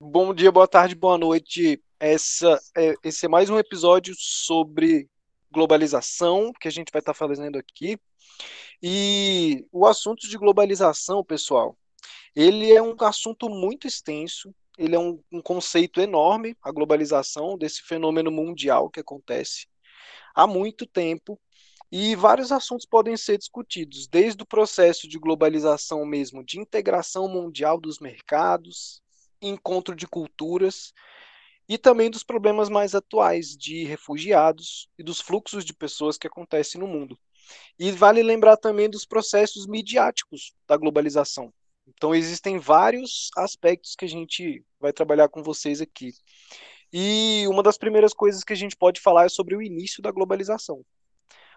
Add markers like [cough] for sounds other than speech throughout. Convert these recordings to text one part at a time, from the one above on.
Bom dia, boa tarde, boa noite. Essa, é, esse é mais um episódio sobre globalização que a gente vai estar fazendo aqui. E o assunto de globalização, pessoal, ele é um assunto muito extenso, ele é um, um conceito enorme, a globalização, desse fenômeno mundial que acontece há muito tempo. E vários assuntos podem ser discutidos, desde o processo de globalização mesmo, de integração mundial dos mercados, encontro de culturas, e também dos problemas mais atuais de refugiados e dos fluxos de pessoas que acontecem no mundo. E vale lembrar também dos processos midiáticos da globalização. Então, existem vários aspectos que a gente vai trabalhar com vocês aqui. E uma das primeiras coisas que a gente pode falar é sobre o início da globalização.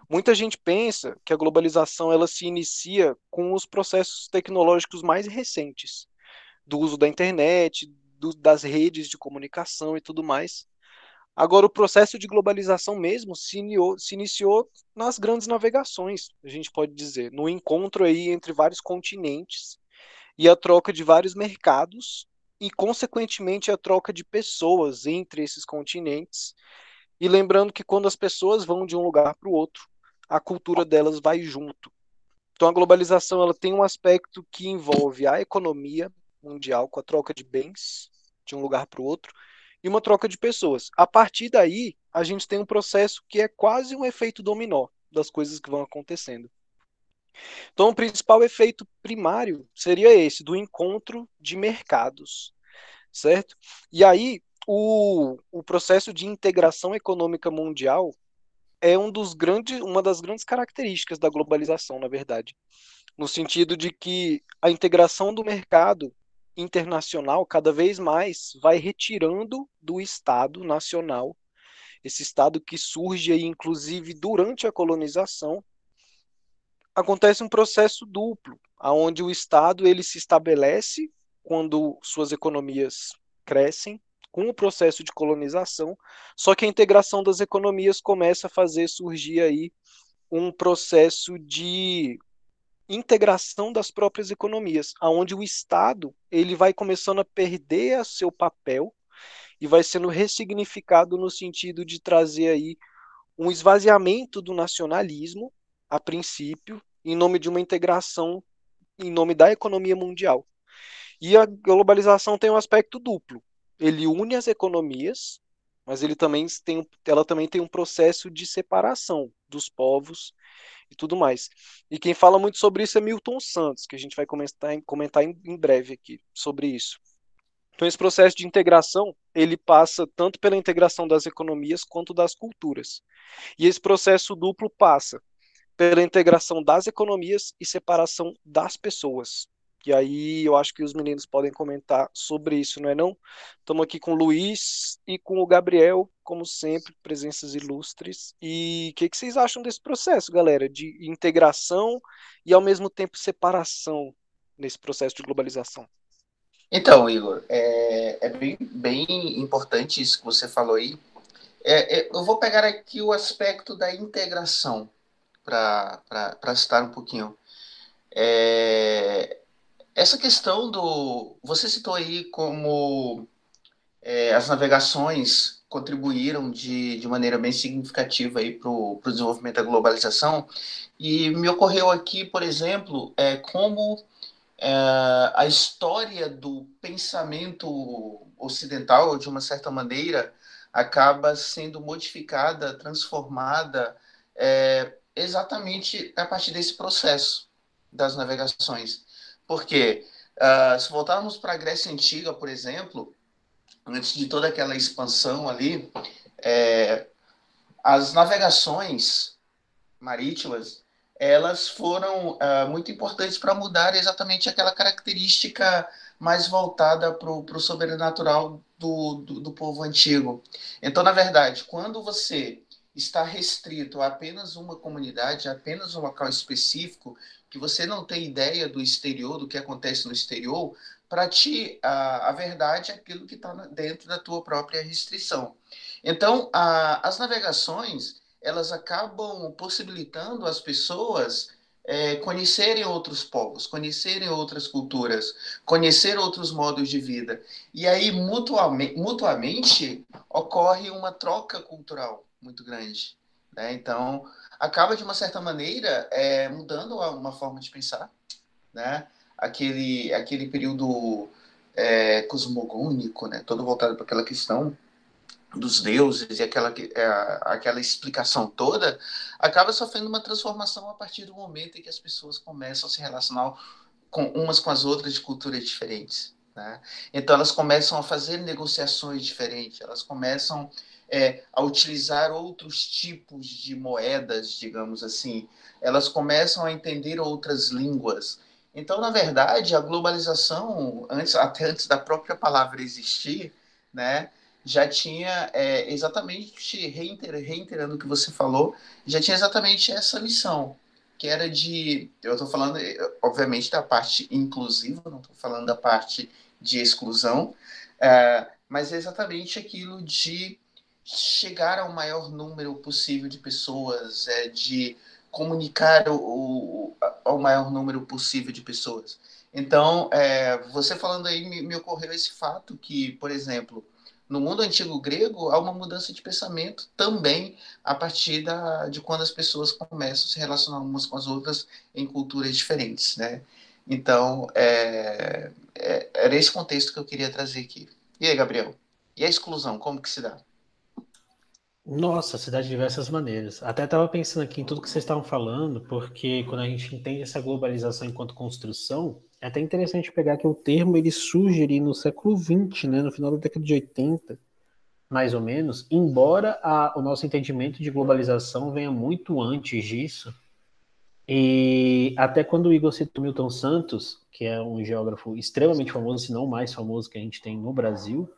Muita gente pensa que a globalização ela se inicia com os processos tecnológicos mais recentes, do uso da internet, do, das redes de comunicação e tudo mais. Agora, o processo de globalização mesmo se, se iniciou nas grandes navegações, a gente pode dizer, no encontro aí entre vários continentes e a troca de vários mercados e, consequentemente, a troca de pessoas entre esses continentes. E lembrando que quando as pessoas vão de um lugar para o outro, a cultura delas vai junto. Então, a globalização ela tem um aspecto que envolve a economia mundial com a troca de bens de um lugar para o outro e uma troca de pessoas. A partir daí, a gente tem um processo que é quase um efeito dominó das coisas que vão acontecendo. Então, o principal efeito primário seria esse, do encontro de mercados, certo? E aí, o, o processo de integração econômica mundial é um dos grandes, uma das grandes características da globalização, na verdade. No sentido de que a integração do mercado internacional cada vez mais vai retirando do Estado nacional, esse Estado que surge aí, inclusive, durante a colonização, acontece um processo duplo, aonde o Estado ele se estabelece quando suas economias crescem com o processo de colonização, só que a integração das economias começa a fazer surgir aí um processo de integração das próprias economias, aonde o Estado ele vai começando a perder seu papel e vai sendo ressignificado no sentido de trazer aí um esvaziamento do nacionalismo a princípio em nome de uma integração em nome da economia mundial. E a globalização tem um aspecto duplo. Ele une as economias, mas ele também tem, ela também tem um processo de separação dos povos e tudo mais. E quem fala muito sobre isso é Milton Santos, que a gente vai comentar, comentar em, em breve aqui sobre isso. Então esse processo de integração, ele passa tanto pela integração das economias quanto das culturas. E esse processo duplo passa pela integração das economias e separação das pessoas. E aí eu acho que os meninos podem comentar sobre isso, não é não? Estamos aqui com o Luiz e com o Gabriel, como sempre, presenças ilustres. E o que, que, vocês acham desse processo, galera, de integração e ao mesmo tempo separação nesse processo de globalização? Então, Igor, é, é bem, bem importante isso que você falou aí. É, é, eu vou pegar aqui o aspecto da integração para citar um pouquinho. É, essa questão do. Você citou aí como é, as navegações contribuíram de, de maneira bem significativa para o desenvolvimento da globalização, e me ocorreu aqui, por exemplo, é, como é, a história do pensamento ocidental, de uma certa maneira, acaba sendo modificada, transformada é, exatamente a partir desse processo das navegações. Porque uh, se voltarmos para a Grécia Antiga, por exemplo, antes de toda aquela expansão ali, é, as navegações marítimas elas foram uh, muito importantes para mudar exatamente aquela característica mais voltada para o sobrenatural do, do, do, povo antigo. Então, na verdade, quando você está restrito a apenas uma comunidade, apenas um local específico, que você não tem ideia do exterior, do que acontece no exterior, para ti a, a verdade é aquilo que está dentro da tua própria restrição. Então, a, as navegações elas acabam possibilitando as pessoas é, conhecerem outros povos, conhecerem outras culturas, conhecer outros modos de vida. E aí, mutuamente ocorre uma troca cultural muito grande. Né? Então, acaba, de uma certa maneira, é, mudando uma forma de pensar. Né? Aquele, aquele período é, cosmogônico, né? todo voltado para aquela questão dos deuses e aquela, é, aquela explicação toda, acaba sofrendo uma transformação a partir do momento em que as pessoas começam a se relacionar com umas com as outras de culturas diferentes. Né? Então elas começam a fazer negociações diferentes, elas começam é, a utilizar outros tipos de moedas, digamos assim, elas começam a entender outras línguas. Então, na verdade, a globalização, antes, até antes da própria palavra existir, né, já tinha é, exatamente, reiterando o que você falou, já tinha exatamente essa missão, que era de, eu estou falando, obviamente, da parte inclusiva, não estou falando da parte de exclusão, é, mas é exatamente aquilo de chegar ao maior número possível de pessoas, é, de comunicar o, o, ao maior número possível de pessoas. Então, é, você falando aí, me, me ocorreu esse fato que, por exemplo, no mundo antigo grego, há uma mudança de pensamento também a partir da, de quando as pessoas começam a se relacionar umas com as outras em culturas diferentes, né? Então, é, é, era esse contexto que eu queria trazer aqui. E aí, Gabriel? E a exclusão, como que se dá? Nossa, se dá de diversas maneiras. Até estava pensando aqui em tudo que vocês estavam falando, porque quando a gente entende essa globalização enquanto construção, é até interessante pegar que o termo ele surge ali no século XX, né, no final da década de 80, mais ou menos, embora a, o nosso entendimento de globalização venha muito antes disso. E até quando o Igor citou Milton Santos, que é um geógrafo extremamente famoso, se não mais famoso que a gente tem no Brasil,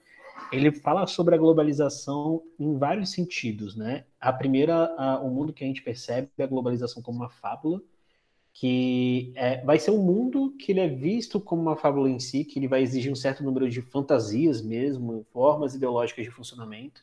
ele fala sobre a globalização em vários sentidos, né? A primeira, a, o mundo que a gente percebe é a globalização como uma fábula, que é, vai ser um mundo que ele é visto como uma fábula em si, que ele vai exigir um certo número de fantasias mesmo, formas ideológicas de funcionamento,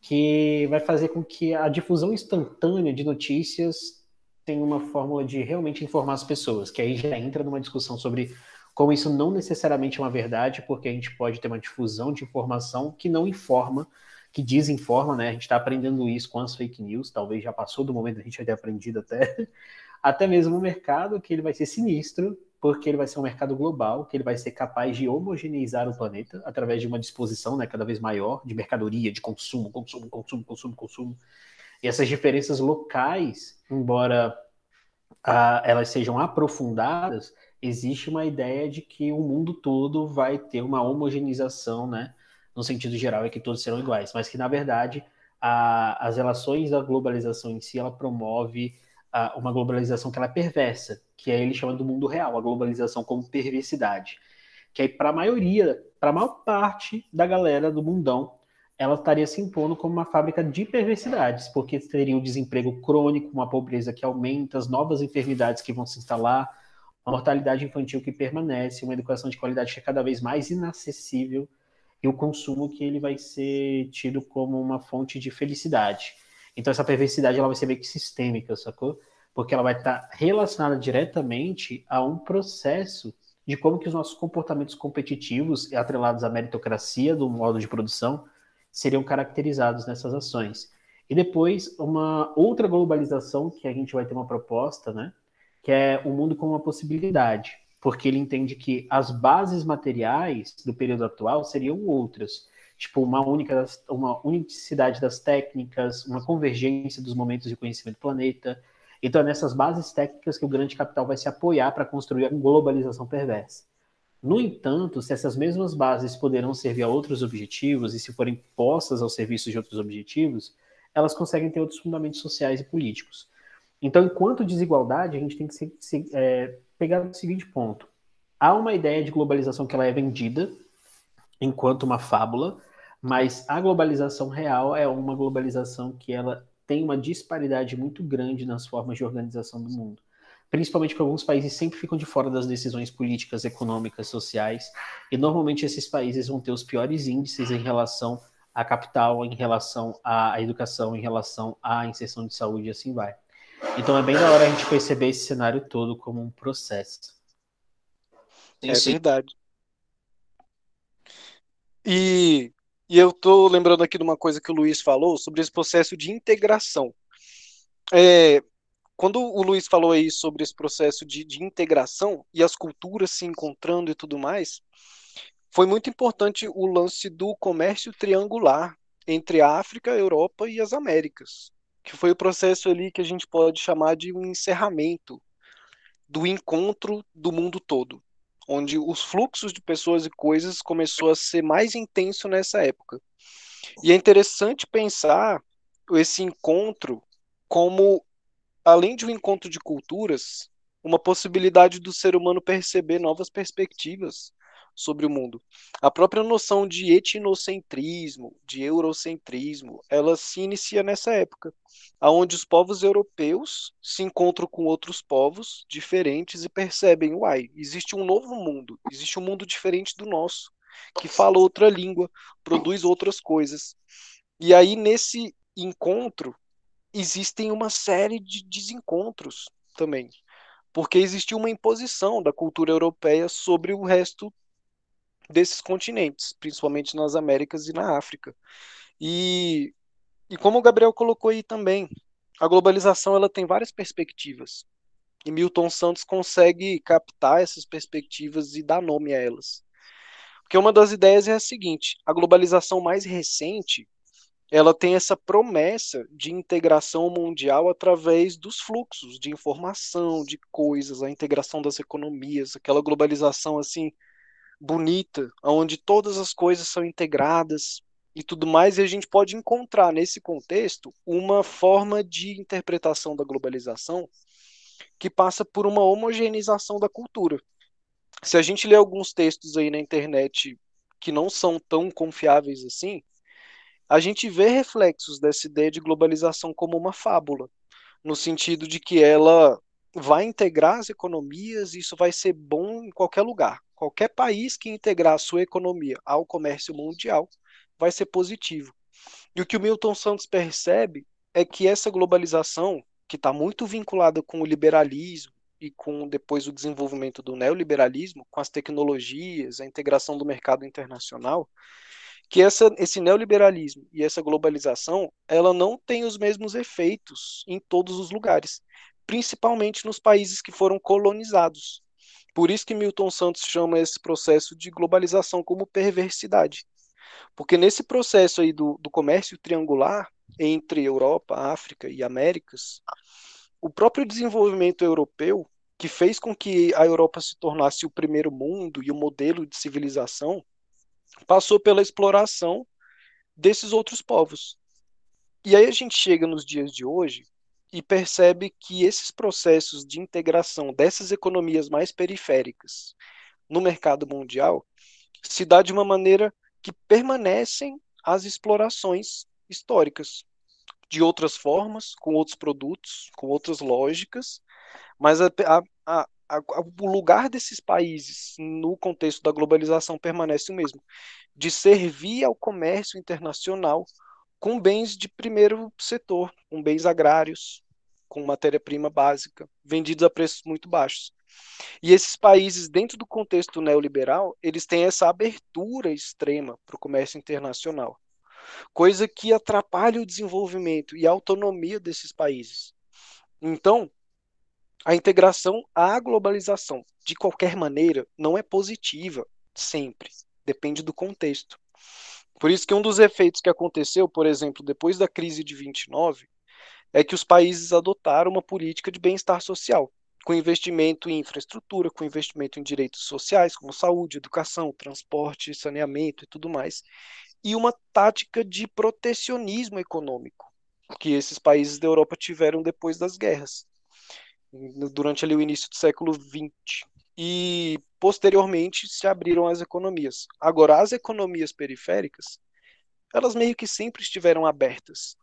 que vai fazer com que a difusão instantânea de notícias tenha uma fórmula de realmente informar as pessoas, que aí já entra numa discussão sobre como isso não necessariamente é uma verdade, porque a gente pode ter uma difusão de informação que não informa, que desinforma, né? A gente está aprendendo isso com as fake news, talvez já passou do momento da gente ter aprendido até, [laughs] até mesmo o mercado, que ele vai ser sinistro, porque ele vai ser um mercado global, que ele vai ser capaz de homogeneizar o planeta através de uma disposição né, cada vez maior de mercadoria, de consumo, consumo, consumo, consumo, consumo. E essas diferenças locais, embora ah, elas sejam aprofundadas, existe uma ideia de que o mundo todo vai ter uma homogeneização, né? No sentido geral, é que todos serão iguais, mas que, na verdade, a, as relações da globalização em si, ela promove a, uma globalização que ela é perversa, que é ele chama do mundo real, a globalização como perversidade. Que aí, para a maioria, para a maior parte da galera do mundão, ela estaria se impondo como uma fábrica de perversidades, porque teria o desemprego crônico, uma pobreza que aumenta, as novas enfermidades que vão se instalar, uma mortalidade infantil que permanece, uma educação de qualidade que é cada vez mais inacessível e o consumo que ele vai ser tido como uma fonte de felicidade. Então essa perversidade ela vai ser meio que sistêmica, sacou? Porque ela vai estar relacionada diretamente a um processo de como que os nossos comportamentos competitivos atrelados à meritocracia do modo de produção seriam caracterizados nessas ações. E depois uma outra globalização que a gente vai ter uma proposta, né? Que é o mundo como uma possibilidade, porque ele entende que as bases materiais do período atual seriam outras, tipo uma única uma unicidade das técnicas, uma convergência dos momentos de conhecimento do planeta. Então é nessas bases técnicas que o grande capital vai se apoiar para construir a globalização perversa. No entanto, se essas mesmas bases poderão servir a outros objetivos e se forem postas ao serviço de outros objetivos, elas conseguem ter outros fundamentos sociais e políticos. Então, enquanto desigualdade, a gente tem que se, se, é, pegar o seguinte ponto. Há uma ideia de globalização que ela é vendida enquanto uma fábula, mas a globalização real é uma globalização que ela tem uma disparidade muito grande nas formas de organização do mundo. Principalmente porque alguns países sempre ficam de fora das decisões políticas, econômicas, sociais, e normalmente esses países vão ter os piores índices em relação à capital, em relação à educação, em relação à inserção de saúde e assim vai. Então é bem da hora a gente perceber esse cenário todo como um processo. É verdade. E, e eu tô lembrando aqui de uma coisa que o Luiz falou sobre esse processo de integração. É, quando o Luiz falou aí sobre esse processo de, de integração e as culturas se encontrando e tudo mais, foi muito importante o lance do comércio triangular entre a África, a Europa e as Américas, que foi o processo ali que a gente pode chamar de um encerramento do encontro do mundo todo, onde os fluxos de pessoas e coisas começou a ser mais intenso nessa época. E é interessante pensar esse encontro como além de um encontro de culturas, uma possibilidade do ser humano perceber novas perspectivas sobre o mundo. A própria noção de etnocentrismo, de eurocentrismo, ela se inicia nessa época, aonde os povos europeus se encontram com outros povos diferentes e percebem, uai, existe um novo mundo, existe um mundo diferente do nosso, que fala outra língua, produz outras coisas. E aí nesse encontro existem uma série de desencontros também, porque existiu uma imposição da cultura europeia sobre o resto desses continentes, principalmente nas Américas e na África. E, e como o Gabriel colocou aí também, a globalização ela tem várias perspectivas. E Milton Santos consegue captar essas perspectivas e dar nome a elas. Porque uma das ideias é a seguinte: a globalização mais recente ela tem essa promessa de integração mundial através dos fluxos de informação, de coisas, a integração das economias, aquela globalização assim bonita, onde todas as coisas são integradas e tudo mais, e a gente pode encontrar nesse contexto uma forma de interpretação da globalização que passa por uma homogeneização da cultura. Se a gente lê alguns textos aí na internet que não são tão confiáveis assim, a gente vê reflexos dessa ideia de globalização como uma fábula, no sentido de que ela vai integrar as economias e isso vai ser bom em qualquer lugar. Qualquer país que integrar a sua economia ao comércio mundial vai ser positivo. E o que o Milton Santos percebe é que essa globalização, que está muito vinculada com o liberalismo e com depois o desenvolvimento do neoliberalismo, com as tecnologias, a integração do mercado internacional, que essa, esse neoliberalismo e essa globalização, ela não tem os mesmos efeitos em todos os lugares, principalmente nos países que foram colonizados. Por isso que Milton Santos chama esse processo de globalização como perversidade. Porque nesse processo aí do, do comércio triangular entre Europa, África e Américas, o próprio desenvolvimento europeu, que fez com que a Europa se tornasse o primeiro mundo e o modelo de civilização, passou pela exploração desses outros povos. E aí a gente chega nos dias de hoje e percebe que esses processos de integração dessas economias mais periféricas no mercado mundial se dá de uma maneira que permanecem as explorações históricas, de outras formas, com outros produtos, com outras lógicas, mas a, a, a, o lugar desses países no contexto da globalização permanece o mesmo, de servir ao comércio internacional com bens de primeiro setor, com bens agrários, com matéria-prima básica, vendidos a preços muito baixos. E esses países, dentro do contexto neoliberal, eles têm essa abertura extrema para o comércio internacional, coisa que atrapalha o desenvolvimento e a autonomia desses países. Então, a integração à globalização, de qualquer maneira, não é positiva sempre, depende do contexto. Por isso que um dos efeitos que aconteceu, por exemplo, depois da crise de 29, é que os países adotaram uma política de bem-estar social, com investimento em infraestrutura, com investimento em direitos sociais, como saúde, educação, transporte, saneamento e tudo mais, e uma tática de protecionismo econômico que esses países da Europa tiveram depois das guerras durante ali o início do século XX. E posteriormente se abriram as economias. Agora, as economias periféricas, elas meio que sempre estiveram abertas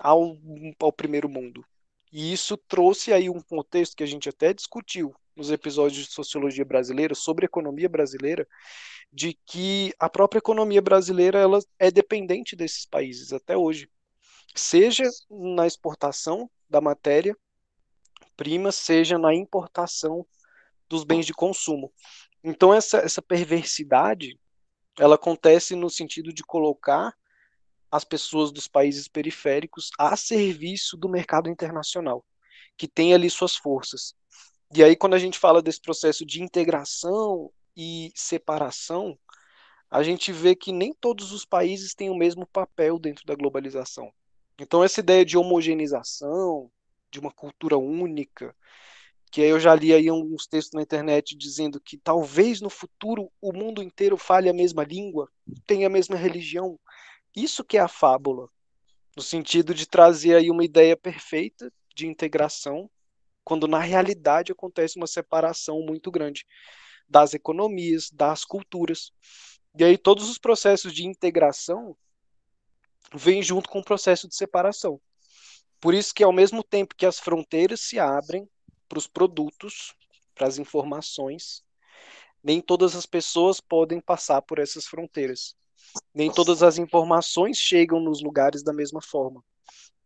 ao, ao primeiro mundo. E isso trouxe aí um contexto que a gente até discutiu nos episódios de sociologia brasileira sobre economia brasileira, de que a própria economia brasileira ela é dependente desses países até hoje, seja na exportação da matéria matéria-prima, seja na importação dos bens de consumo. Então essa, essa perversidade, ela acontece no sentido de colocar as pessoas dos países periféricos a serviço do mercado internacional, que tem ali suas forças. E aí quando a gente fala desse processo de integração e separação, a gente vê que nem todos os países têm o mesmo papel dentro da globalização. Então, essa ideia de homogeneização, de uma cultura única, que eu já li aí uns textos na internet dizendo que talvez no futuro o mundo inteiro fale a mesma língua, tenha a mesma religião. Isso que é a fábula, no sentido de trazer aí uma ideia perfeita de integração, quando na realidade acontece uma separação muito grande das economias, das culturas. E aí todos os processos de integração vêm junto com o processo de separação. Por isso que ao mesmo tempo que as fronteiras se abrem para os produtos, para as informações, nem todas as pessoas podem passar por essas fronteiras. Nem todas as informações chegam nos lugares da mesma forma.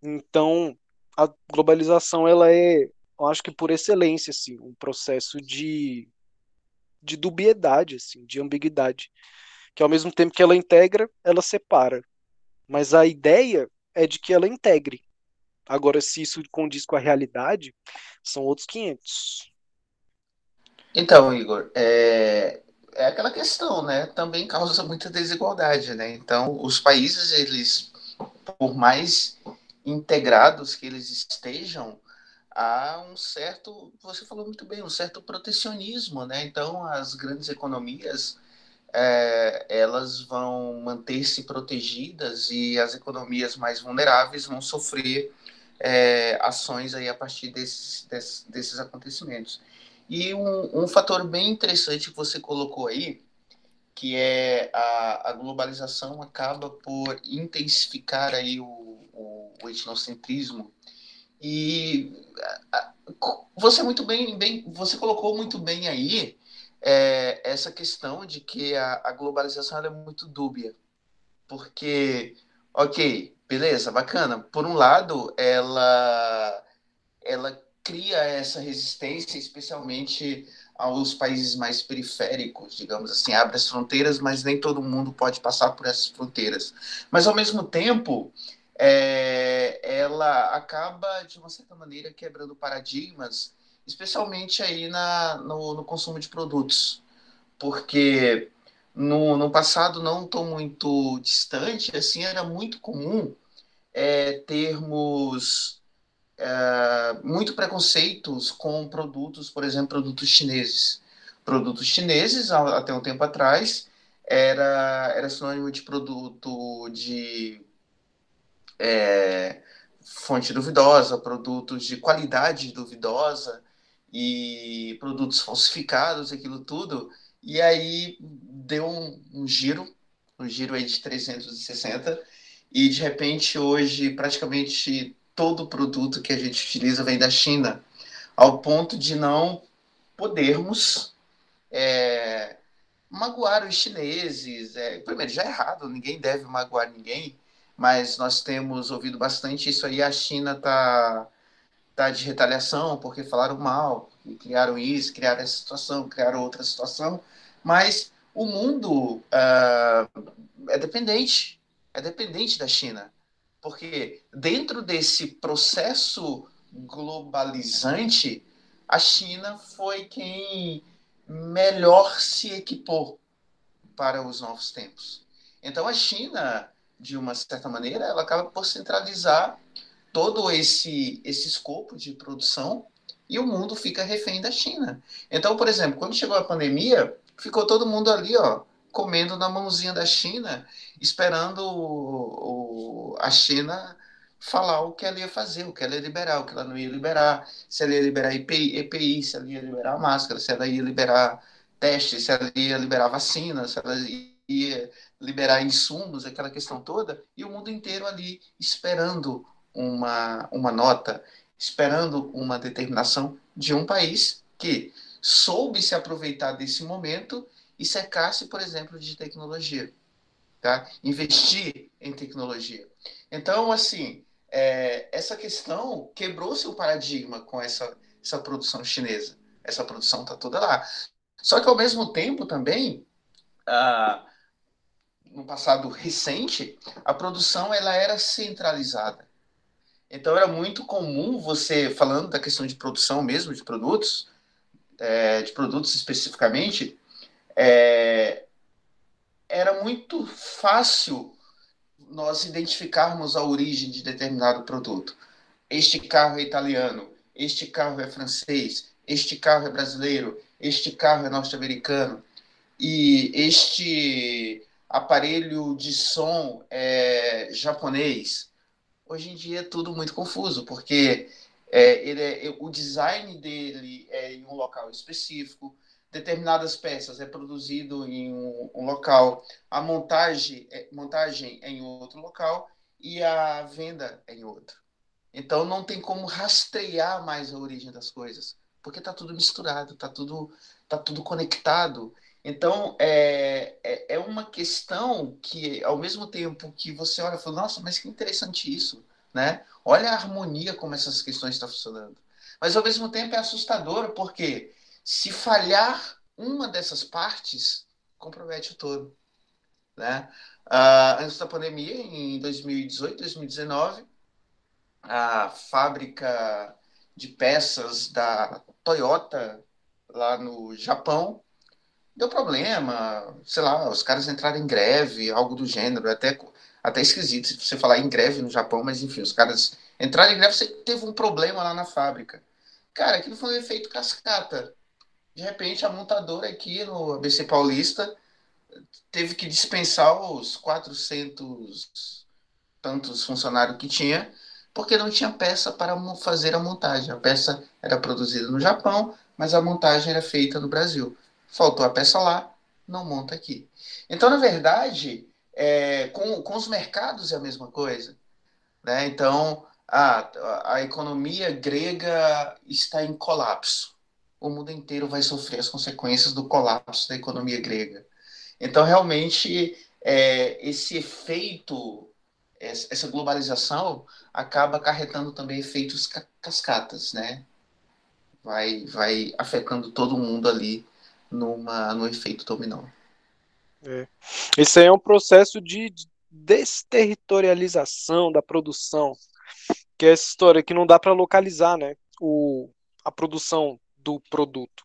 Então, a globalização ela é, eu acho que por excelência assim, um processo de de dubiedade, assim, de ambiguidade que ao mesmo tempo que ela integra, ela separa. Mas a ideia é de que ela integre. Agora, se isso condiz com a realidade, são outros 500. Então, Igor, é, é aquela questão, né? Também causa muita desigualdade, né? Então, os países, eles, por mais integrados que eles estejam, há um certo, você falou muito bem, um certo protecionismo, né? Então, as grandes economias, é, elas vão manter-se protegidas e as economias mais vulneráveis vão sofrer é, ações aí a partir desses, desses, desses acontecimentos. E um, um, fator bem interessante que você colocou aí, que é a, a globalização acaba por intensificar aí o, o, o etnocentrismo e você muito bem, bem, você colocou muito bem aí é essa questão de que a, a globalização é muito dúbia. Porque, ok, beleza, bacana. Por um lado, ela, ela cria essa resistência, especialmente aos países mais periféricos, digamos assim, abre as fronteiras, mas nem todo mundo pode passar por essas fronteiras. Mas, ao mesmo tempo, é, ela acaba, de uma certa maneira, quebrando paradigmas especialmente aí na, no, no consumo de produtos, porque no, no passado não tão muito distante, assim, era muito comum é, termos é, muito preconceitos com produtos, por exemplo, produtos chineses. Produtos chineses, até um tempo atrás, era, era sinônimo de produto de é, fonte duvidosa, produtos de qualidade duvidosa, e produtos falsificados, aquilo tudo. E aí deu um, um giro, um giro aí de 360, e de repente hoje praticamente todo produto que a gente utiliza vem da China, ao ponto de não podermos é, magoar os chineses. É, primeiro, já é errado, ninguém deve magoar ninguém, mas nós temos ouvido bastante isso aí. A China está tá de retaliação porque falaram mal, criaram isso, criaram essa situação, criaram outra situação, mas o mundo uh, é dependente, é dependente da China, porque dentro desse processo globalizante, a China foi quem melhor se equipou para os novos tempos. Então a China, de uma certa maneira, ela acaba por centralizar todo esse, esse escopo de produção e o mundo fica refém da China. Então, por exemplo, quando chegou a pandemia, ficou todo mundo ali, ó, comendo na mãozinha da China, esperando o, o, a China falar o que ela ia fazer, o que ela ia liberar, o que ela não ia liberar, se ela ia liberar EPI, EPI se ela ia liberar máscara, se ela ia liberar testes, se ela ia liberar vacina, se ela ia liberar insumos, aquela questão toda, e o mundo inteiro ali esperando uma, uma nota, esperando uma determinação de um país que soube se aproveitar desse momento e cercar-se, por exemplo, de tecnologia. Tá? Investir em tecnologia. Então, assim, é, essa questão quebrou-se o paradigma com essa essa produção chinesa. Essa produção está toda lá. Só que ao mesmo tempo também, ah, no passado recente, a produção ela era centralizada. Então era muito comum você, falando da questão de produção mesmo, de produtos, é, de produtos especificamente, é, era muito fácil nós identificarmos a origem de determinado produto. Este carro é italiano, este carro é francês, este carro é brasileiro, este carro é norte-americano e este aparelho de som é japonês. Hoje em dia é tudo muito confuso, porque é, ele é, o design dele é em um local específico, determinadas peças é produzido em um, um local, a montagem é, montagem é em outro local e a venda é em outro. Então não tem como rastrear mais a origem das coisas, porque está tudo misturado, está tudo, tá tudo conectado. Então é, é, é, uma questão que, ao mesmo tempo que você olha e fala, nossa, mas que interessante isso, né? Olha a harmonia como essas questões estão funcionando. Mas ao mesmo tempo é assustador, porque se falhar uma dessas partes, compromete o todo. Né? Uh, antes da pandemia, em 2018, 2019, a fábrica de peças da Toyota lá no Japão deu problema, sei lá, os caras entraram em greve, algo do gênero, até, até esquisito você falar em greve no Japão, mas enfim, os caras entraram em greve, você teve um problema lá na fábrica. Cara, aquilo foi um efeito cascata. De repente, a montadora aqui no ABC Paulista teve que dispensar os 400 tantos funcionários que tinha porque não tinha peça para fazer a montagem. A peça era produzida no Japão, mas a montagem era feita no Brasil. Faltou a peça lá, não monta aqui. Então, na verdade, é, com, com os mercados é a mesma coisa. Né? Então, a, a economia grega está em colapso. O mundo inteiro vai sofrer as consequências do colapso da economia grega. Então, realmente, é, esse efeito essa globalização acaba acarretando também efeitos cascatas, né? Vai, vai afetando todo mundo ali numa, no efeito dominó. É. Esse aí é um processo de desterritorialização da produção, que é essa história que não dá para localizar, né? O, a produção do produto.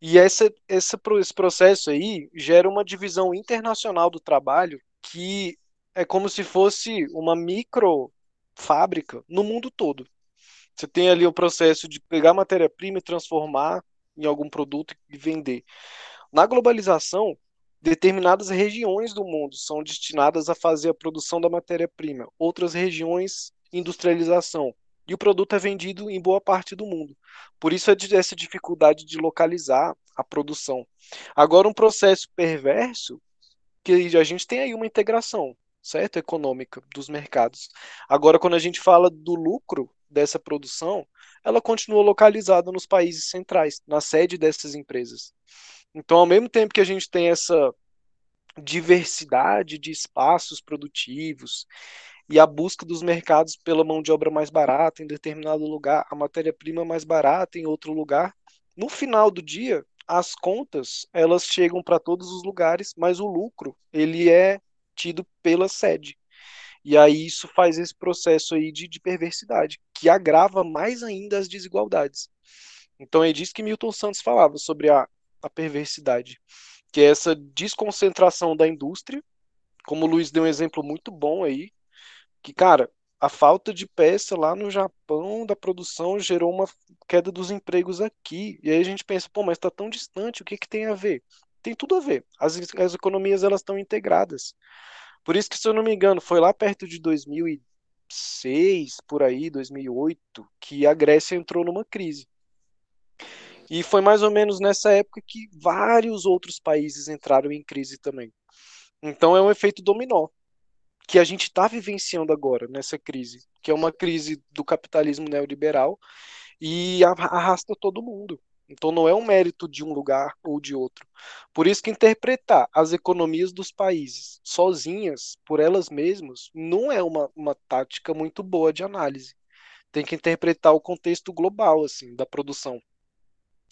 E essa, esse, esse processo aí gera uma divisão internacional do trabalho que é como se fosse uma micro fábrica no mundo todo. Você tem ali o processo de pegar matéria-prima e transformar em algum produto e vender. Na globalização, determinadas regiões do mundo são destinadas a fazer a produção da matéria-prima, outras regiões industrialização. E o produto é vendido em boa parte do mundo. Por isso essa dificuldade de localizar a produção. Agora, um processo perverso que a gente tem aí uma integração certo? Econômica dos mercados. Agora, quando a gente fala do lucro dessa produção, ela continua localizada nos países centrais, na sede dessas empresas. Então, ao mesmo tempo que a gente tem essa diversidade de espaços produtivos e a busca dos mercados pela mão de obra mais barata em determinado lugar, a matéria-prima mais barata em outro lugar, no final do dia, as contas elas chegam para todos os lugares, mas o lucro ele é tido pela sede. E aí isso faz esse processo aí de, de perversidade, que agrava mais ainda as desigualdades. Então é disso que Milton Santos falava sobre a, a perversidade, que é essa desconcentração da indústria, como o Luiz deu um exemplo muito bom aí, que, cara, a falta de peça lá no Japão da produção gerou uma queda dos empregos aqui. E aí a gente pensa, pô, mas está tão distante, o que, que tem a ver? tem tudo a ver. As, as economias elas estão integradas. Por isso que, se eu não me engano, foi lá perto de 2006, por aí, 2008, que a Grécia entrou numa crise. E foi mais ou menos nessa época que vários outros países entraram em crise também. Então é um efeito dominó que a gente está vivenciando agora nessa crise, que é uma crise do capitalismo neoliberal e arrasta todo mundo. Então não é um mérito de um lugar ou de outro. Por isso que interpretar as economias dos países sozinhas, por elas mesmas, não é uma, uma tática muito boa de análise. tem que interpretar o contexto global assim da produção.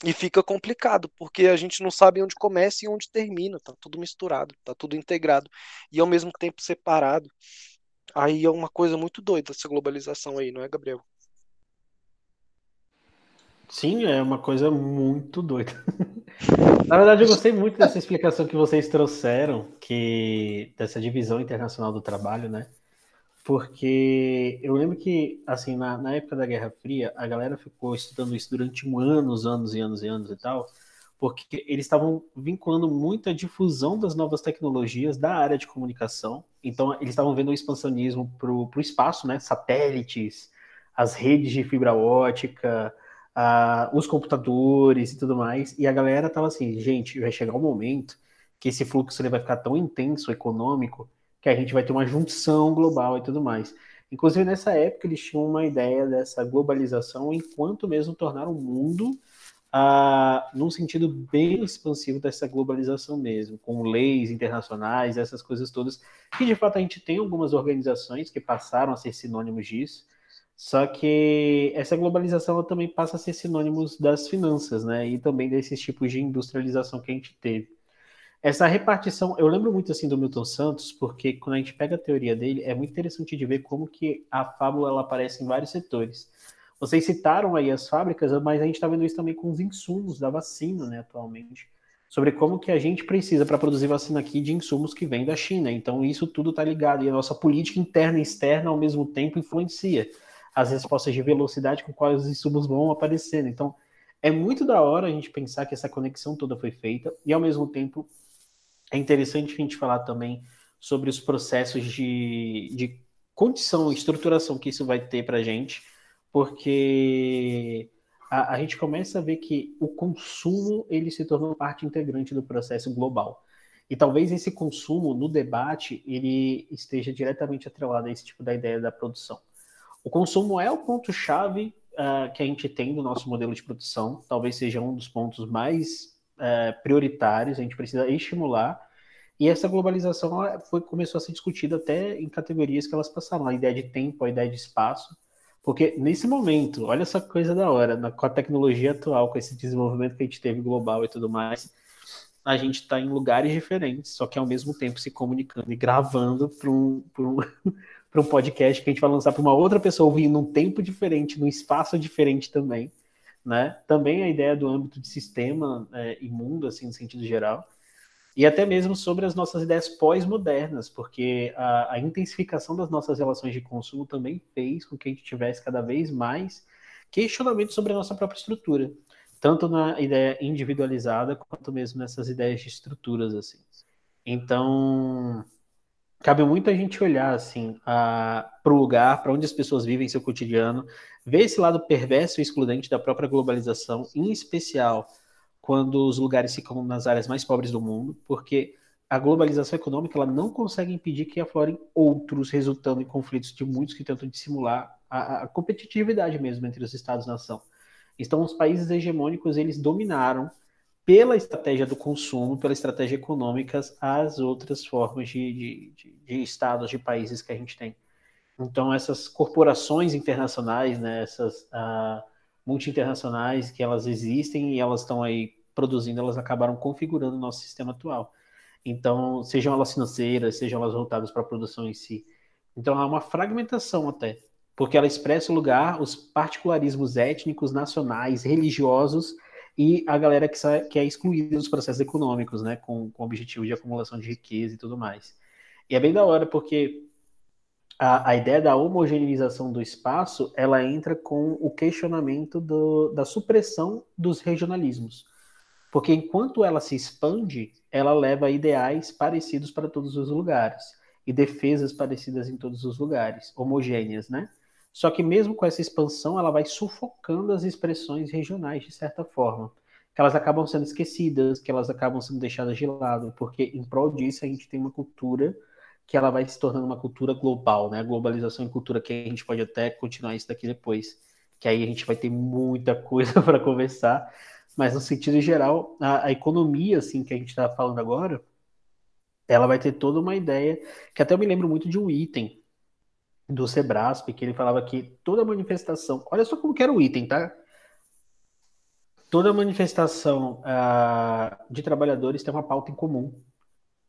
E fica complicado, porque a gente não sabe onde começa e onde termina, tá tudo misturado, tá tudo integrado e ao mesmo tempo separado. Aí é uma coisa muito doida essa globalização aí, não é, Gabriel? Sim, é uma coisa muito doida. [laughs] Na verdade, eu gostei muito dessa explicação que vocês trouxeram, que dessa divisão internacional do trabalho, né? Porque eu lembro que, assim, na, na época da Guerra Fria, a galera ficou estudando isso durante anos, anos e anos e anos e tal, porque eles estavam vinculando muito a difusão das novas tecnologias da área de comunicação. Então, eles estavam vendo o expansionismo para o espaço, né? Satélites, as redes de fibra ótica, os computadores e tudo mais. E a galera tava assim, gente, vai chegar um momento que esse fluxo ele vai ficar tão intenso, econômico, que a gente vai ter uma junção global e tudo mais. Inclusive, nessa época, eles tinham uma ideia dessa globalização enquanto mesmo tornar o mundo ah, num sentido bem expansivo dessa globalização mesmo, com leis internacionais, essas coisas todas, que de fato a gente tem algumas organizações que passaram a ser sinônimos disso, só que essa globalização também passa a ser sinônimo das finanças, né? E também desses tipos de industrialização que a gente teve. Essa repartição, eu lembro muito assim do Milton Santos, porque quando a gente pega a teoria dele, é muito interessante de ver como que a fábula ela aparece em vários setores. Vocês citaram aí as fábricas, mas a gente está vendo isso também com os insumos da vacina, né, atualmente. Sobre como que a gente precisa para produzir vacina aqui de insumos que vêm da China. Então isso tudo está ligado e a nossa política interna e externa ao mesmo tempo influencia as respostas de velocidade com quais os insumos vão aparecendo. Então é muito da hora a gente pensar que essa conexão toda foi feita e ao mesmo tempo é interessante a gente falar também sobre os processos de, de condição, estruturação que isso vai ter para a gente, porque a, a, gente começa a ver que o consumo ele se tornou parte integrante do processo global. E talvez esse consumo no debate ele esteja diretamente atrelado a esse tipo da ideia da produção. O consumo é o ponto-chave uh, que a gente tem do nosso modelo de produção, talvez seja um dos pontos mais é, prioritários, a gente precisa estimular. E essa globalização foi, começou a ser discutida até em categorias que elas passaram, a ideia de tempo, a ideia de espaço. Porque nesse momento, olha essa coisa da hora, na, com a tecnologia atual, com esse desenvolvimento que a gente teve global e tudo mais, a gente está em lugares diferentes, só que ao mesmo tempo se comunicando e gravando para um, um, [laughs] um podcast que a gente vai lançar para uma outra pessoa ouvir num tempo diferente, num espaço diferente também né? Também a ideia do âmbito de sistema é, imundo, assim, no sentido geral, e até mesmo sobre as nossas ideias pós-modernas, porque a, a, intensificação das nossas relações de consumo também fez com que a gente tivesse cada vez mais questionamento sobre a nossa própria estrutura, tanto na ideia individualizada quanto mesmo nessas ideias de estruturas, assim. Então, cabe muito a gente olhar assim para o lugar, para onde as pessoas vivem seu cotidiano, ver esse lado perverso e excludente da própria globalização, em especial quando os lugares ficam nas áreas mais pobres do mundo, porque a globalização econômica ela não consegue impedir que aflorem outros, resultando em conflitos de muitos que tentam dissimular a, a competitividade mesmo entre os estados-nação. Então, os países hegemônicos eles dominaram pela estratégia do consumo, pela estratégia econômica, as outras formas de, de, de, estados, de países que a gente tem. Então, essas corporações internacionais, né, essas uh, multi-internacionais que elas existem e elas estão aí produzindo, elas acabaram configurando o nosso sistema atual. Então, sejam elas financeiras, sejam elas voltadas para a produção em si. Então, há uma fragmentação até, porque ela expressa o lugar, os particularismos étnicos, nacionais, religiosos e a galera que, que é excluída dos processos econômicos, né, com, com o objetivo de acumulação de riqueza e tudo mais. E é bem da hora, porque a, a ideia da homogeneização do espaço, ela entra com o questionamento do, da supressão dos regionalismos. Porque enquanto ela se expande, ela leva ideais parecidos para todos os lugares e defesas parecidas em todos os lugares, homogêneas, né? Só que mesmo com essa expansão, ela vai sufocando as expressões regionais de certa forma. Que elas acabam sendo esquecidas, que elas acabam sendo deixadas de lado, porque em prol disso a gente tem uma cultura que ela vai se tornando uma cultura global, né? Globalização e cultura que a gente pode até continuar isso daqui depois, que aí a gente vai ter muita [laughs] coisa para conversar, mas no sentido geral, a, a economia assim que a gente está falando agora, ela vai ter toda uma ideia que até eu me lembro muito de um item do Sebrasp, que ele falava que toda manifestação, olha só como que era o item, tá? Toda manifestação uh, de trabalhadores tem uma pauta em comum,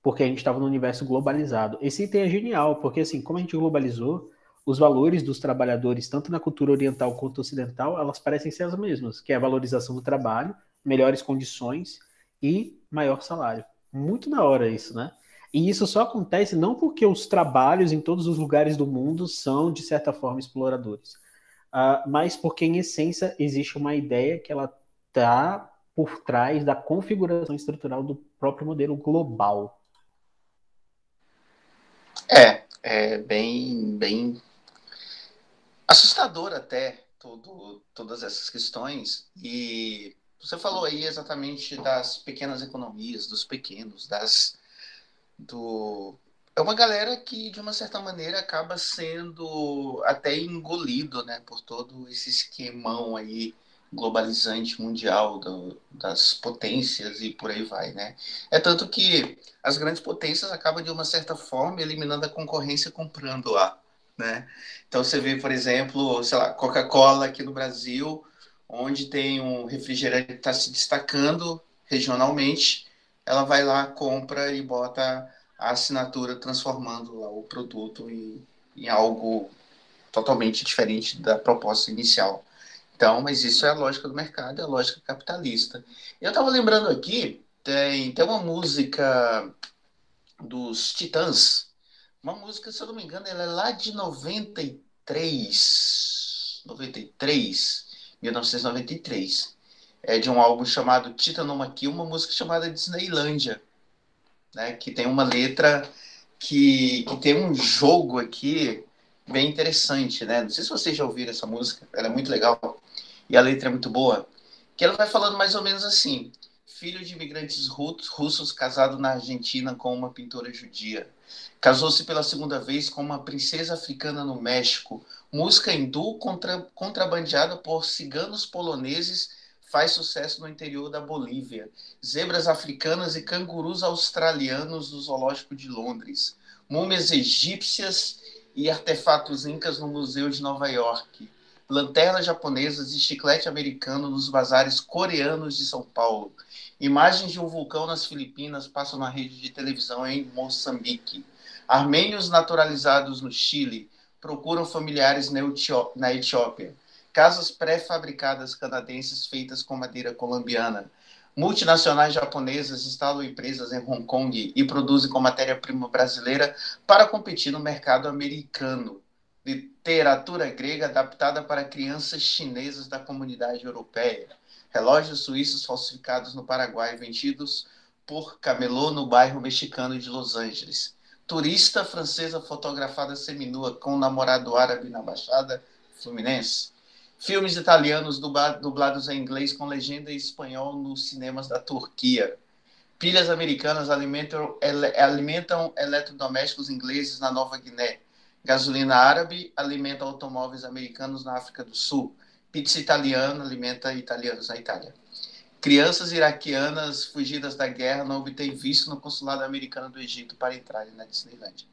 porque a gente estava no universo globalizado. Esse item é genial, porque assim, como a gente globalizou, os valores dos trabalhadores, tanto na cultura oriental quanto ocidental, elas parecem ser as mesmas, que é a valorização do trabalho, melhores condições e maior salário. Muito da hora isso, né? E isso só acontece não porque os trabalhos em todos os lugares do mundo são, de certa forma, exploradores, uh, mas porque, em essência, existe uma ideia que ela está por trás da configuração estrutural do próprio modelo global. É, é bem, bem assustador até todo, todas essas questões. E você falou aí exatamente das pequenas economias, dos pequenos, das do é uma galera que de uma certa maneira acaba sendo até engolido, né, por todo esse esquemão aí globalizante mundial do, das potências e por aí vai, né? É tanto que as grandes potências acabam de uma certa forma eliminando a concorrência comprando lá, né? Então você vê, por exemplo, sei lá, Coca-Cola aqui no Brasil, onde tem um refrigerante que está se destacando regionalmente, ela vai lá, compra e bota a assinatura transformando lá o produto em, em algo totalmente diferente da proposta inicial. Então, mas isso é a lógica do mercado, é a lógica capitalista. Eu estava lembrando aqui, tem, tem uma música dos Titãs, uma música, se eu não me engano, ela é lá de 93, 93, 1993 é de um álbum chamado Titanomachia, uma música chamada Disneylândia, né, que tem uma letra que, que tem um jogo aqui bem interessante, né? Não sei se vocês já ouviram essa música, ela é muito legal e a letra é muito boa, que ela vai falando mais ou menos assim: filho de imigrantes russos casado na Argentina com uma pintora judia. Casou-se pela segunda vez com uma princesa africana no México. Música hindu contra, contrabandeada por ciganos poloneses faz sucesso no interior da Bolívia. Zebras africanas e cangurus australianos no Zoológico de Londres. Múmias egípcias e artefatos incas no Museu de Nova York. Lanternas japonesas e chiclete americano nos bazares coreanos de São Paulo. Imagens de um vulcão nas Filipinas passam na rede de televisão em Moçambique. Armênios naturalizados no Chile procuram familiares na Etiópia casas pré-fabricadas canadenses feitas com madeira colombiana. Multinacionais japonesas instalam empresas em Hong Kong e produzem com matéria-prima brasileira para competir no mercado americano. Literatura grega adaptada para crianças chinesas da comunidade europeia. Relógios suíços falsificados no Paraguai vendidos por camelô no bairro mexicano de Los Angeles. Turista francesa fotografada seminua com um namorado árabe na Baixada Fluminense Filmes italianos dublados em inglês com legenda em espanhol nos cinemas da Turquia. Pilhas americanas alimentam, ele, alimentam eletrodomésticos ingleses na Nova Guiné. Gasolina árabe alimenta automóveis americanos na África do Sul. Pizza italiana alimenta italianos na Itália. Crianças iraquianas fugidas da guerra não obtêm visto no consulado americano do Egito para entrar na Disneylandia.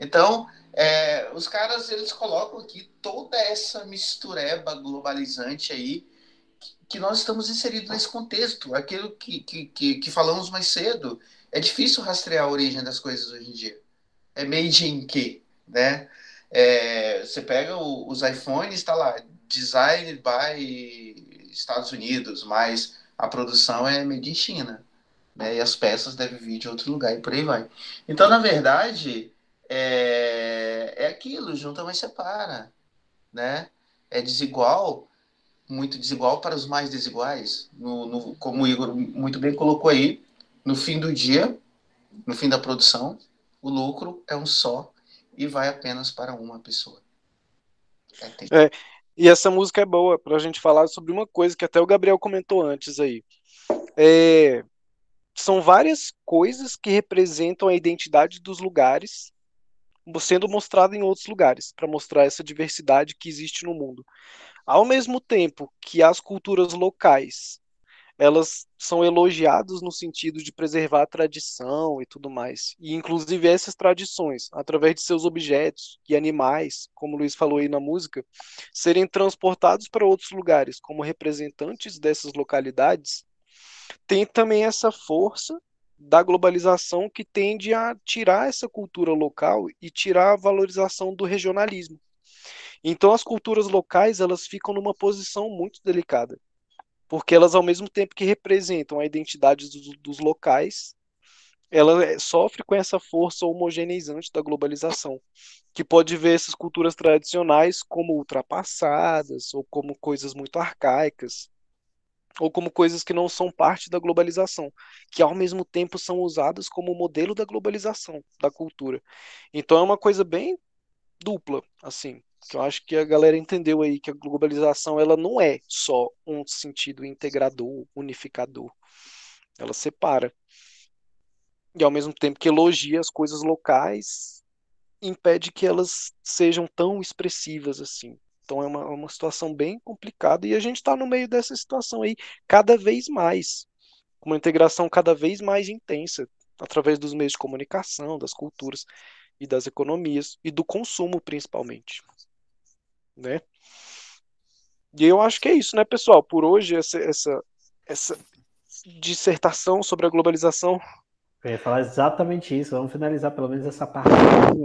Então, é, os caras eles colocam aqui toda essa mistureba globalizante aí que nós estamos inseridos nesse contexto, aquilo que, que, que, que, falamos mais cedo. É difícil rastrear a origem das coisas hoje em dia. É made in quê? Né? É, você pega o, os iPhones, está lá, designed by Estados Unidos, mas a produção é made in China. Né? E as peças devem vir de outro lugar e por aí vai. Então, na verdade, é, é aquilo, junta, mas separa, né? É desigual, muito desigual para os mais desiguais. No, no, como o Igor muito bem colocou aí, no fim do dia, no fim da produção, o lucro é um só e vai apenas para uma pessoa. É, é, e essa música é boa para a gente falar sobre uma coisa que até o Gabriel comentou antes aí. É, são várias coisas que representam a identidade dos lugares sendo mostrado em outros lugares, para mostrar essa diversidade que existe no mundo. Ao mesmo tempo que as culturas locais elas são elogiadas no sentido de preservar a tradição e tudo mais. E inclusive essas tradições, através de seus objetos e animais, como o Luiz falou aí na música, serem transportados para outros lugares como representantes dessas localidades, tem também essa força da globalização que tende a tirar essa cultura local e tirar a valorização do regionalismo. Então as culturas locais elas ficam numa posição muito delicada, porque elas ao mesmo tempo que representam a identidade dos, dos locais, ela é, sofre com essa força homogeneizante da globalização, que pode ver essas culturas tradicionais como ultrapassadas ou como coisas muito arcaicas, ou como coisas que não são parte da globalização, que ao mesmo tempo são usadas como modelo da globalização da cultura. Então é uma coisa bem dupla, assim que eu acho que a galera entendeu aí que a globalização ela não é só um sentido integrador, unificador. Ela separa. E ao mesmo tempo que elogia as coisas locais, impede que elas sejam tão expressivas assim. Então é uma, uma situação bem complicada e a gente está no meio dessa situação aí cada vez mais. Uma integração cada vez mais intensa através dos meios de comunicação, das culturas e das economias e do consumo principalmente né? E eu acho que é isso, né, pessoal? Por hoje, essa, essa, essa dissertação sobre a globalização. Eu ia falar exatamente isso. Vamos finalizar pelo menos essa parte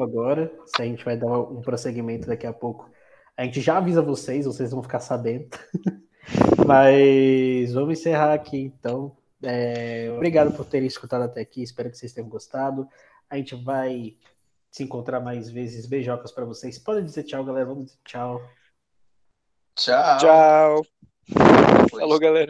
agora. Se a gente vai dar um prosseguimento daqui a pouco. A gente já avisa vocês, vocês vão ficar sabendo. [laughs] Mas vamos encerrar aqui, então. É, obrigado por terem escutado até aqui. Espero que vocês tenham gostado. A gente vai se encontrar mais vezes. Beijocas para vocês. Podem dizer tchau, galera. Vamos dizer tchau. Tchau. Tchau. Falou, galera.